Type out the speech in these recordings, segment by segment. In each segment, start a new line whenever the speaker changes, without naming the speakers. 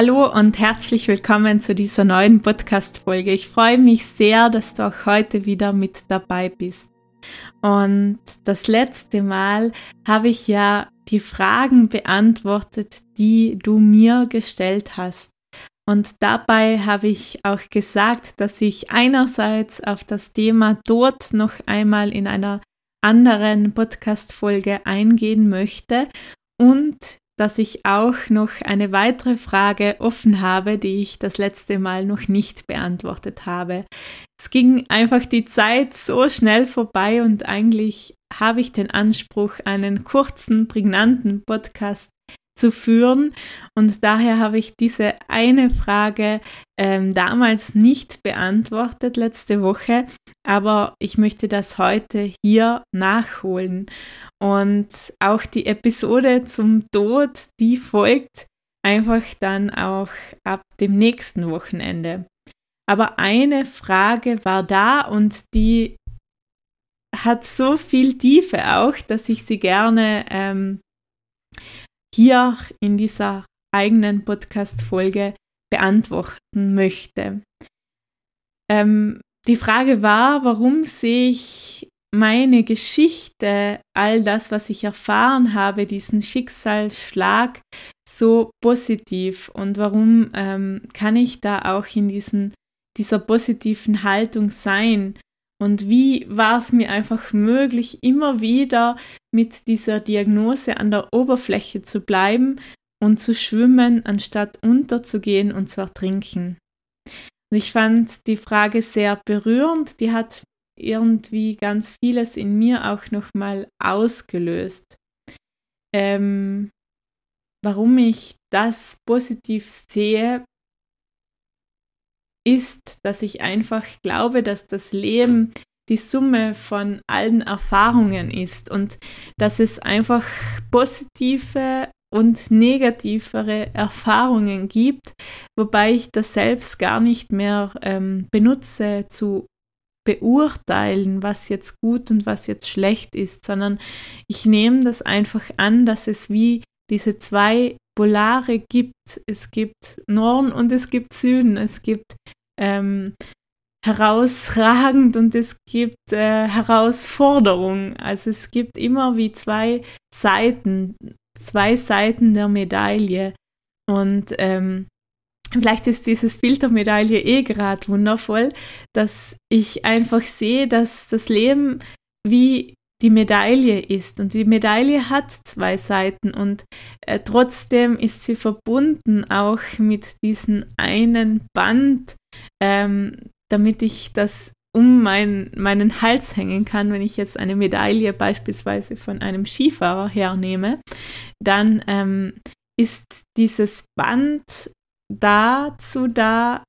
Hallo und herzlich willkommen zu dieser neuen Podcast-Folge. Ich freue mich sehr, dass du auch heute wieder mit dabei bist. Und das letzte Mal habe ich ja die Fragen beantwortet, die du mir gestellt hast. Und dabei habe ich auch gesagt, dass ich einerseits auf das Thema Tod noch einmal in einer anderen Podcast-Folge eingehen möchte und dass ich auch noch eine weitere Frage offen habe, die ich das letzte Mal noch nicht beantwortet habe. Es ging einfach die Zeit so schnell vorbei und eigentlich habe ich den Anspruch, einen kurzen, prägnanten Podcast zu führen. Und daher habe ich diese eine Frage ähm, damals nicht beantwortet letzte Woche, aber ich möchte das heute hier nachholen. Und auch die Episode zum Tod, die folgt einfach dann auch ab dem nächsten Wochenende. Aber eine Frage war da und die hat so viel Tiefe auch, dass ich sie gerne ähm, hier in dieser eigenen Podcast-Folge beantworten möchte. Ähm, die Frage war, warum sehe ich meine Geschichte, all das, was ich erfahren habe, diesen Schicksalsschlag so positiv und warum ähm, kann ich da auch in diesen, dieser positiven Haltung sein und wie war es mir einfach möglich, immer wieder mit dieser Diagnose an der Oberfläche zu bleiben und zu schwimmen, anstatt unterzugehen und zu ertrinken. Und ich fand die Frage sehr berührend, die hat irgendwie ganz vieles in mir auch nochmal ausgelöst. Ähm, warum ich das positiv sehe, ist, dass ich einfach glaube, dass das Leben die Summe von allen Erfahrungen ist und dass es einfach positive und negativere Erfahrungen gibt, wobei ich das selbst gar nicht mehr ähm, benutze zu beurteilen, was jetzt gut und was jetzt schlecht ist, sondern ich nehme das einfach an, dass es wie diese zwei Polare gibt. Es gibt Norden und es gibt Süden. Es gibt ähm, herausragend und es gibt äh, Herausforderungen. Also es gibt immer wie zwei Seiten, zwei Seiten der Medaille. Und ähm, vielleicht ist dieses Bild der Medaille eh gerade wundervoll, dass ich einfach sehe, dass das Leben wie die Medaille ist. Und die Medaille hat zwei Seiten und äh, trotzdem ist sie verbunden auch mit diesem einen Band, ähm, damit ich das um mein, meinen Hals hängen kann, wenn ich jetzt eine Medaille beispielsweise von einem Skifahrer hernehme, dann ähm, ist dieses Band dazu da,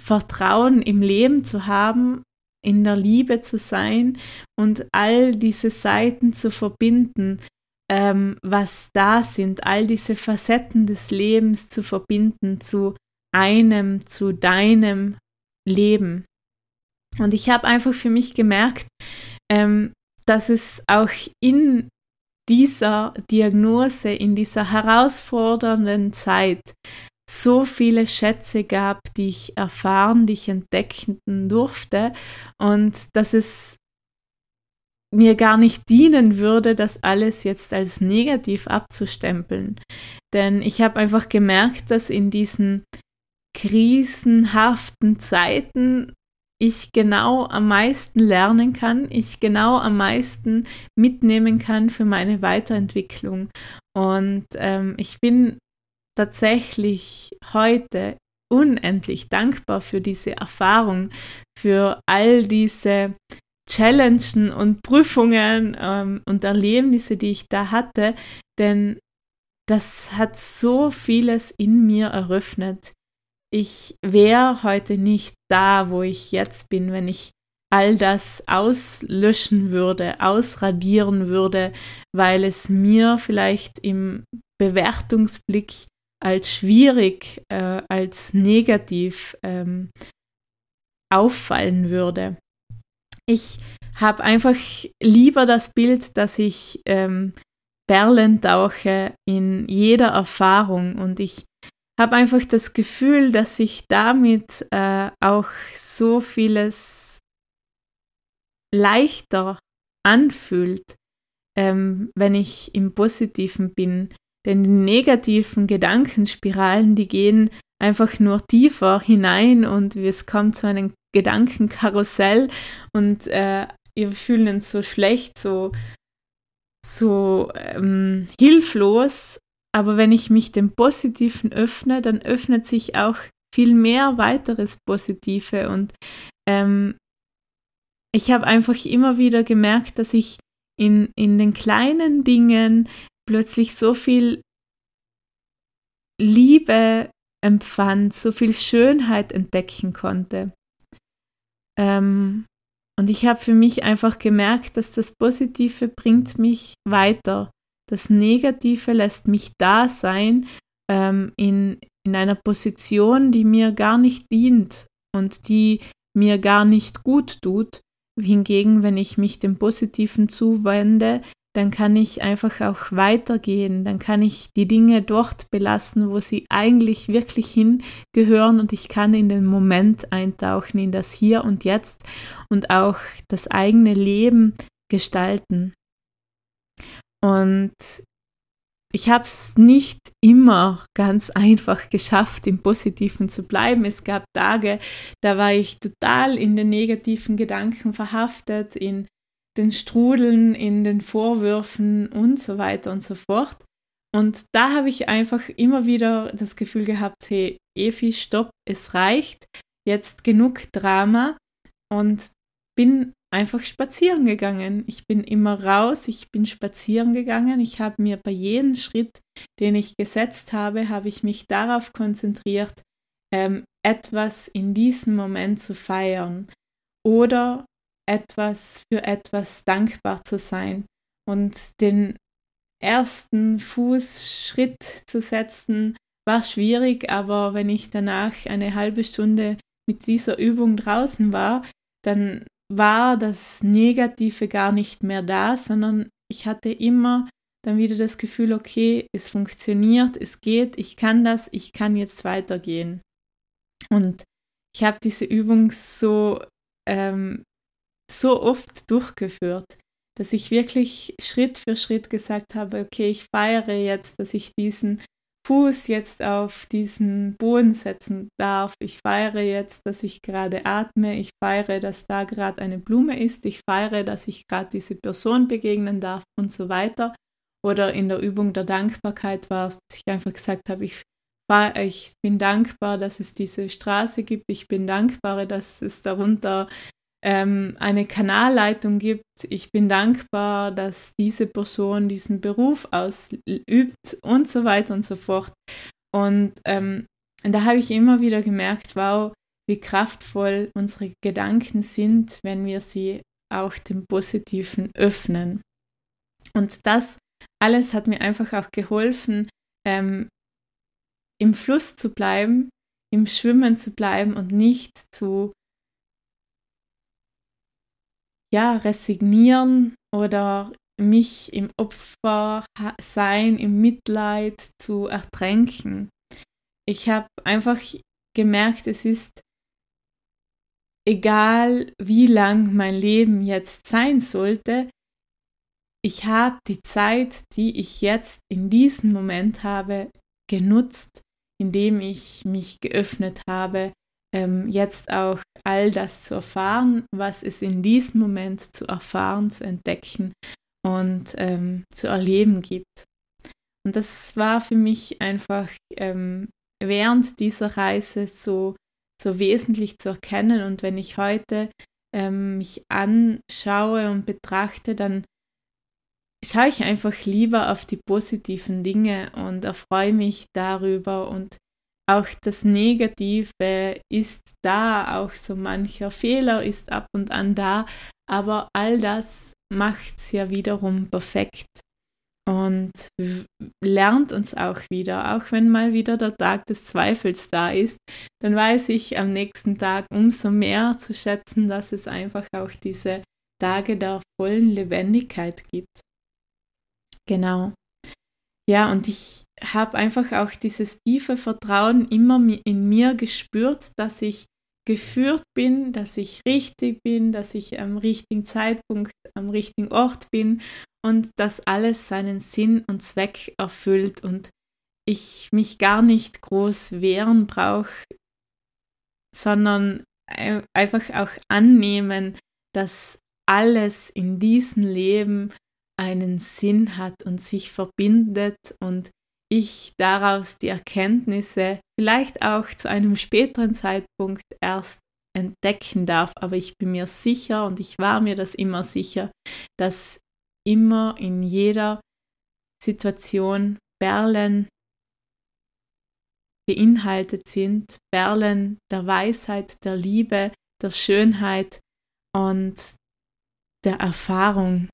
Vertrauen im Leben zu haben, in der Liebe zu sein und all diese Seiten zu verbinden, ähm, was da sind, all diese Facetten des Lebens zu verbinden zu einem, zu deinem Leben. Und ich habe einfach für mich gemerkt, ähm, dass es auch in dieser Diagnose, in dieser herausfordernden Zeit so viele Schätze gab, die ich erfahren, die ich entdecken durfte und dass es mir gar nicht dienen würde, das alles jetzt als negativ abzustempeln. Denn ich habe einfach gemerkt, dass in diesen krisenhaften Zeiten ich genau am meisten lernen kann, ich genau am meisten mitnehmen kann für meine Weiterentwicklung. Und ähm, ich bin tatsächlich heute unendlich dankbar für diese Erfahrung, für all diese Challenges und Prüfungen ähm, und Erlebnisse, die ich da hatte, denn das hat so vieles in mir eröffnet. Ich wäre heute nicht da, wo ich jetzt bin, wenn ich all das auslöschen würde, ausradieren würde, weil es mir vielleicht im Bewertungsblick als schwierig, äh, als negativ ähm, auffallen würde. Ich habe einfach lieber das Bild, dass ich ähm, Perlen tauche in jeder Erfahrung und ich habe einfach das Gefühl, dass sich damit äh, auch so vieles leichter anfühlt, ähm, wenn ich im Positiven bin. Denn die negativen Gedankenspiralen, die gehen einfach nur tiefer hinein und es kommt zu einem Gedankenkarussell und äh, wir fühlen uns so schlecht, so, so ähm, hilflos aber wenn ich mich dem Positiven öffne, dann öffnet sich auch viel mehr weiteres Positive. Und ähm, ich habe einfach immer wieder gemerkt, dass ich in, in den kleinen Dingen plötzlich so viel Liebe empfand, so viel Schönheit entdecken konnte. Ähm, und ich habe für mich einfach gemerkt, dass das Positive bringt mich weiter. Das Negative lässt mich da sein ähm, in, in einer Position, die mir gar nicht dient und die mir gar nicht gut tut. Hingegen, wenn ich mich dem Positiven zuwende, dann kann ich einfach auch weitergehen, dann kann ich die Dinge dort belassen, wo sie eigentlich wirklich hingehören und ich kann in den Moment eintauchen, in das Hier und Jetzt und auch das eigene Leben gestalten. Und ich habe es nicht immer ganz einfach geschafft, im Positiven zu bleiben. Es gab Tage, da war ich total in den negativen Gedanken verhaftet, in den Strudeln, in den Vorwürfen und so weiter und so fort. Und da habe ich einfach immer wieder das Gefühl gehabt, hey, Evi, stopp, es reicht, jetzt genug Drama und bin einfach spazieren gegangen. Ich bin immer raus, ich bin spazieren gegangen. Ich habe mir bei jedem Schritt, den ich gesetzt habe, habe ich mich darauf konzentriert, ähm, etwas in diesem Moment zu feiern oder etwas für etwas dankbar zu sein und den ersten Fußschritt zu setzen war schwierig, aber wenn ich danach eine halbe Stunde mit dieser Übung draußen war, dann war das Negative gar nicht mehr da, sondern ich hatte immer dann wieder das Gefühl, okay, es funktioniert, es geht, ich kann das, ich kann jetzt weitergehen. Und ich habe diese Übung so, ähm, so oft durchgeführt, dass ich wirklich Schritt für Schritt gesagt habe, okay, ich feiere jetzt, dass ich diesen Fuß jetzt auf diesen Boden setzen darf. Ich feiere jetzt, dass ich gerade atme. Ich feiere, dass da gerade eine Blume ist. Ich feiere, dass ich gerade diese Person begegnen darf und so weiter. Oder in der Übung der Dankbarkeit war es, dass ich einfach gesagt habe, ich, ich bin dankbar, dass es diese Straße gibt. Ich bin dankbar, dass es darunter ähm, eine Kanalleitung gibt. Ich bin dankbar, dass diese Person diesen Beruf ausübt und so weiter und so fort. Und ähm, da habe ich immer wieder gemerkt, wow, wie kraftvoll unsere Gedanken sind, wenn wir sie auch dem Positiven öffnen. Und das alles hat mir einfach auch geholfen, ähm, im Fluss zu bleiben, im Schwimmen zu bleiben und nicht zu ja, resignieren oder mich im Opfersein, im Mitleid zu ertränken. Ich habe einfach gemerkt, es ist egal, wie lang mein Leben jetzt sein sollte, ich habe die Zeit, die ich jetzt in diesem Moment habe, genutzt, indem ich mich geöffnet habe, ähm, jetzt auch all das zu erfahren, was es in diesem Moment zu erfahren, zu entdecken und ähm, zu erleben gibt. Und das war für mich einfach ähm, während dieser Reise so, so wesentlich zu erkennen. Und wenn ich heute ähm, mich anschaue und betrachte, dann schaue ich einfach lieber auf die positiven Dinge und erfreue mich darüber und auch das Negative ist da, auch so mancher Fehler ist ab und an da, aber all das macht es ja wiederum perfekt und lernt uns auch wieder, auch wenn mal wieder der Tag des Zweifels da ist, dann weiß ich am nächsten Tag umso mehr zu schätzen, dass es einfach auch diese Tage der vollen Lebendigkeit gibt. Genau. Ja, und ich habe einfach auch dieses tiefe Vertrauen immer in mir gespürt, dass ich geführt bin, dass ich richtig bin, dass ich am richtigen Zeitpunkt am richtigen Ort bin und dass alles seinen Sinn und Zweck erfüllt und ich mich gar nicht groß wehren brauche, sondern einfach auch annehmen, dass alles in diesem Leben einen Sinn hat und sich verbindet und ich daraus die Erkenntnisse vielleicht auch zu einem späteren Zeitpunkt erst entdecken darf. Aber ich bin mir sicher und ich war mir das immer sicher, dass immer in jeder Situation Perlen beinhaltet sind, Perlen der Weisheit, der Liebe, der Schönheit und der Erfahrung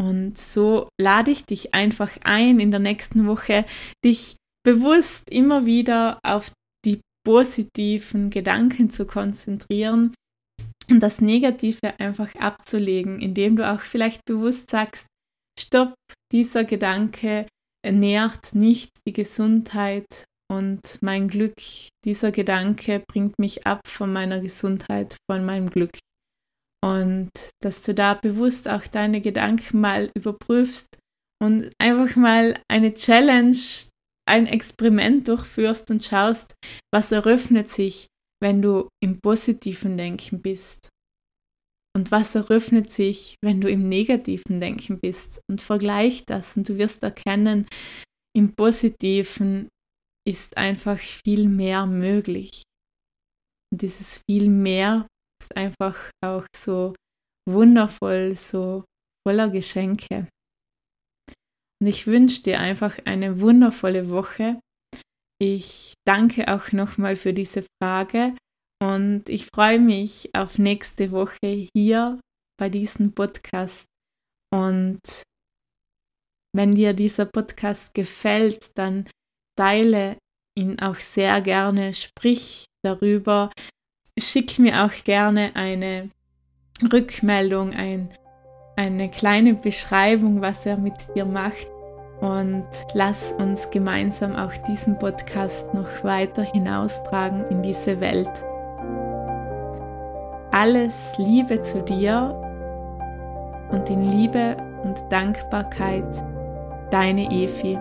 und so lade ich dich einfach ein, in der nächsten Woche dich bewusst immer wieder auf die positiven Gedanken zu konzentrieren und das Negative einfach abzulegen, indem du auch vielleicht bewusst sagst, stopp, dieser Gedanke nährt nicht die Gesundheit und mein Glück. Dieser Gedanke bringt mich ab von meiner Gesundheit, von meinem Glück. Und dass du da bewusst auch deine Gedanken mal überprüfst und einfach mal eine Challenge, ein Experiment durchführst und schaust, was eröffnet sich, wenn du im positiven Denken bist. Und was eröffnet sich, wenn du im negativen Denken bist? Und vergleich das und du wirst erkennen, im positiven ist einfach viel mehr möglich. Und dieses viel mehr ist einfach auch so wundervoll, so voller Geschenke. Und ich wünsche dir einfach eine wundervolle Woche. Ich danke auch nochmal für diese Frage und ich freue mich auf nächste Woche hier bei diesem Podcast. Und wenn dir dieser Podcast gefällt, dann teile ihn auch sehr gerne, sprich darüber, schick mir auch gerne eine Rückmeldung, ein, eine kleine Beschreibung, was er mit dir macht. Und lass uns gemeinsam auch diesen Podcast noch weiter hinaustragen in diese Welt. Alles Liebe zu dir und in Liebe und Dankbarkeit, deine Efi.